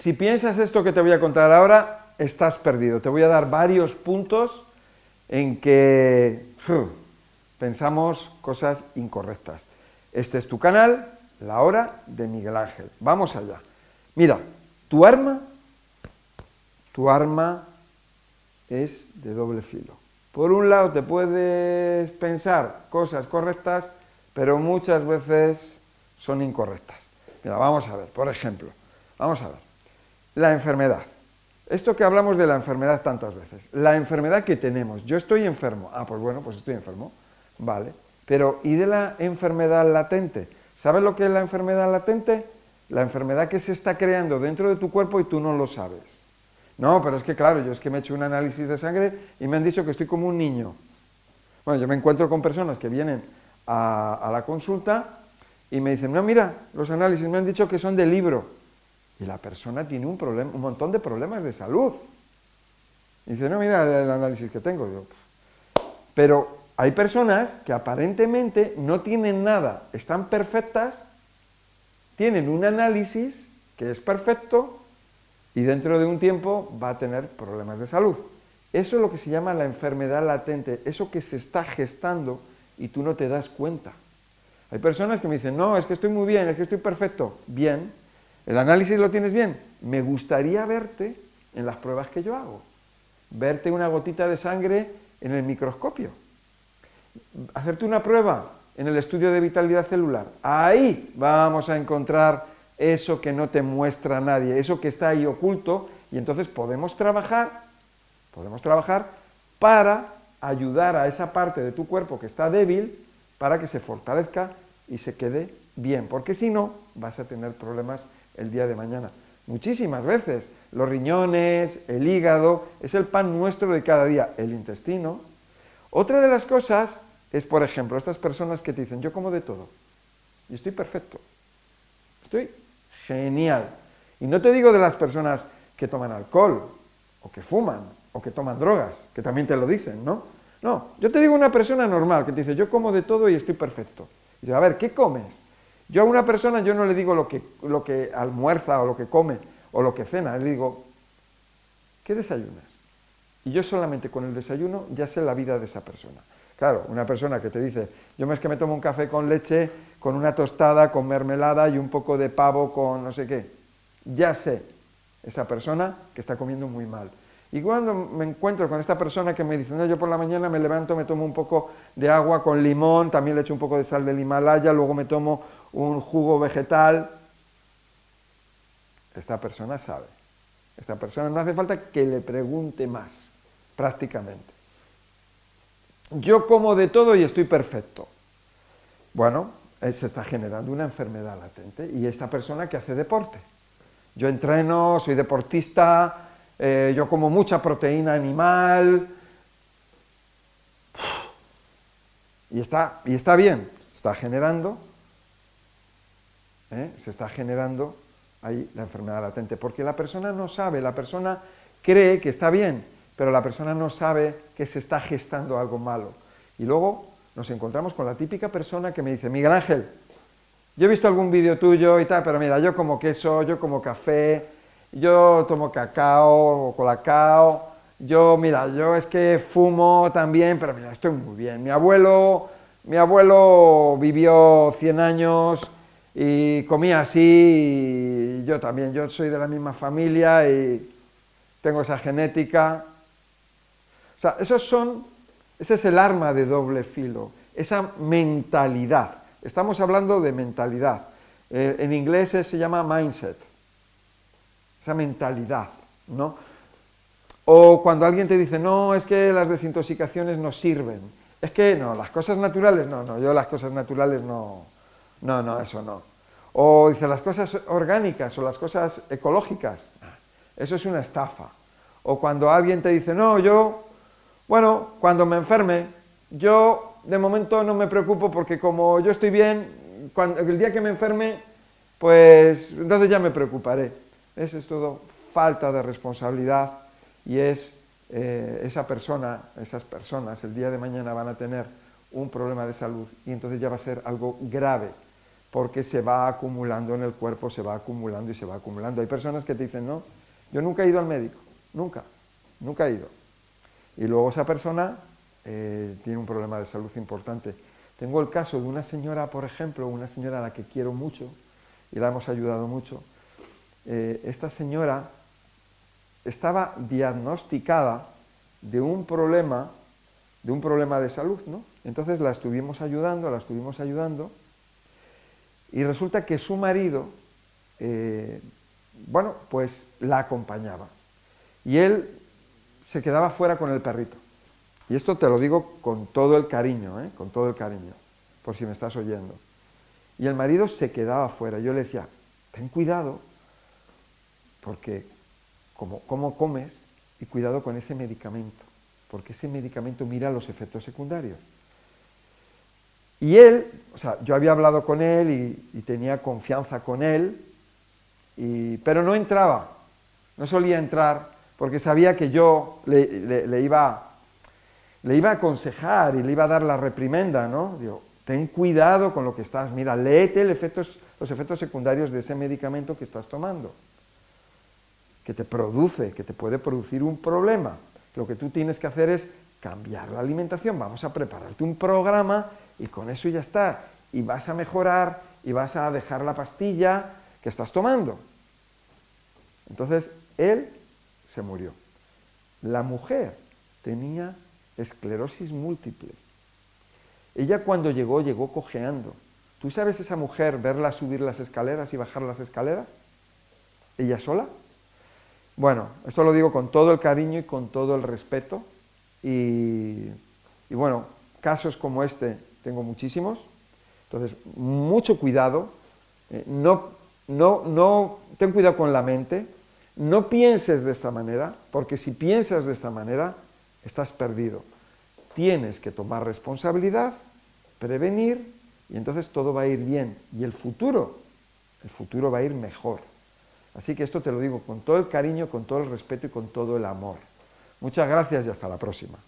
Si piensas esto que te voy a contar ahora, estás perdido. Te voy a dar varios puntos en que pensamos cosas incorrectas. Este es tu canal, La Hora de Miguel Ángel. Vamos allá. Mira, tu arma, tu arma es de doble filo. Por un lado te puedes pensar cosas correctas, pero muchas veces son incorrectas. Mira, vamos a ver, por ejemplo, vamos a ver, la enfermedad. Esto que hablamos de la enfermedad tantas veces, la enfermedad que tenemos, yo estoy enfermo, ah, pues bueno, pues estoy enfermo, vale, pero ¿y de la enfermedad latente? ¿Sabes lo que es la enfermedad latente? La enfermedad que se está creando dentro de tu cuerpo y tú no lo sabes. No, pero es que claro, yo es que me he hecho un análisis de sangre y me han dicho que estoy como un niño. Bueno, yo me encuentro con personas que vienen a, la consulta y me dicen, no, mira, los análisis me han dicho que son de libro. Y la persona tiene un, problema, un montón de problemas de salud. Y dice, no, mira el, análisis que tengo. Pero hay personas que aparentemente no tienen nada, están perfectas, tienen un análisis que es perfecto y dentro de un tiempo va a tener problemas de salud. Eso es lo que se llama la enfermedad latente, eso que se está gestando y tú no te das cuenta. Hay personas que me dicen, no, es que estoy muy bien, es que estoy perfecto. Bien, el análisis lo tienes bien. Me gustaría verte en las pruebas que yo hago. Verte una gotita de sangre en el microscopio. Hacerte una prueba en el estudio de vitalidad celular. Ahí vamos a encontrar eso que no te muestra nadie, eso que está ahí oculto, y entonces podemos trabajar, podemos trabajar para ayudar a esa parte de tu cuerpo que está débil para que se fortalezca y se quede bien, porque si no vas a tener problemas el día de mañana. Muchísimas veces los riñones, el hígado, es el pan nuestro de cada día, el intestino. Otra de las cosas es, por ejemplo, estas personas que te dicen, yo como de todo, y estoy perfecto, estoy Genial. Y no te digo de las personas que toman alcohol, o que fuman, o que toman drogas, que también te lo dicen, ¿no? No, yo te digo una persona normal que te dice, yo como de todo y estoy perfecto. Y dice, a ver, ¿qué comes? Yo a una persona yo no le digo lo que, lo que almuerza o lo que come o lo que cena, le digo, ¿qué desayunas? Y yo solamente con el desayuno ya sé la vida de esa persona. Claro, una persona que te dice, yo es que me tomo un café con leche, con una tostada, con mermelada y un poco de pavo con no sé qué. Ya sé, esa persona que está comiendo muy mal. Y cuando me encuentro con esta persona que me dice, no, yo por la mañana me levanto, me tomo un poco de agua con limón, también le echo un poco de sal del Himalaya, luego me tomo un jugo vegetal, esta persona sabe. Esta persona no hace falta que le pregunte más, prácticamente yo como de todo y estoy perfecto. Bueno, eh, se está generando una enfermedad latente y esta persona que hace deporte. Yo entreno, soy deportista, eh, yo como mucha proteína animal. Y está, y está bien, está generando, ¿eh? se está generando ahí la enfermedad latente, porque la persona no sabe, la persona cree que está bien, pero la persona no sabe que se está gestando algo malo. Y luego nos encontramos con la típica persona que me dice, Miguel Ángel, yo he visto algún vídeo tuyo y tal, pero mira, yo como queso, yo como café, yo tomo cacao o colacao, yo, mira, yo es que fumo también, pero mira, estoy muy bien. Mi abuelo, mi abuelo vivió 100 años y comía así, y yo también, yo soy de la misma familia y tengo esa genética. O sea, esos son, ese es el arma de doble filo, esa mentalidad. Estamos hablando de mentalidad. Eh, en inglés se llama mindset, esa mentalidad, ¿no? O cuando alguien te dice, no, es que las desintoxicaciones no sirven. Es que no, las cosas naturales, no, no, yo las cosas naturales no, no, no, eso no. O dice, las cosas orgánicas o las cosas ecológicas, eso es una estafa. O cuando alguien te dice, no, yo bueno, cuando me enferme, yo de momento no me preocupo porque como yo estoy bien, cuando, el día que me enferme, pues entonces ya me preocuparé. Eso es todo falta de responsabilidad y es eh, esa persona, esas personas el día de mañana van a tener un problema de salud y entonces ya va a ser algo grave porque se va acumulando en el cuerpo, se va acumulando y se va acumulando. Hay personas que te dicen, no, yo nunca he ido al médico, nunca, nunca he ido. Y luego esa persona eh, tiene un problema de salud importante. Tengo el caso de una señora, por ejemplo, una señora a la que quiero mucho y la hemos ayudado mucho. Eh, esta señora estaba diagnosticada de un problema, de un problema de salud, ¿no? Entonces la estuvimos ayudando, la estuvimos ayudando, y resulta que su marido, eh, bueno, pues la acompañaba. Y él se quedaba fuera con el perrito. Y esto te lo digo con todo el cariño, ¿eh? con todo el cariño, por si me estás oyendo. Y el marido se quedaba fuera. Yo le decía, ten cuidado, porque como, cómo comes y cuidado con ese medicamento, porque ese medicamento mira los efectos secundarios. Y él, o sea, yo había hablado con él y, tenía confianza con él, pero no entraba, no solía entrar, porque sabía que yo le, iba, le iba a aconsejar y le iba a dar la reprimenda, ¿no? Digo, ten cuidado con lo que estás, mira, léete los efectos secundarios de ese medicamento que estás tomando, que te produce, que te puede producir un problema. Lo que tú tienes que hacer es cambiar la alimentación, vamos a prepararte un programa y con eso ya está. Y vas a mejorar y vas a dejar la pastilla que estás tomando. Entonces, él se murió. La mujer tenía esclerosis múltiple. Ella cuando llegó, llegó cojeando. ¿Tú sabes esa mujer verla subir las escaleras y bajar las escaleras? ¿Ella sola? Bueno, esto lo digo con todo el cariño y con todo el respeto. Y, y bueno, casos como este tengo muchísimos. Entonces, mucho cuidado, eh, no, no, no, ten cuidado con la mente, no pienses de esta manera, porque si piensas de esta manera, estás perdido. Tienes que tomar responsabilidad, prevenir, y entonces todo va a ir bien. Y el futuro, el futuro va a ir mejor. Así que esto te lo digo con todo el cariño, con todo el respeto y con todo el amor. Muchas gracias y hasta la próxima.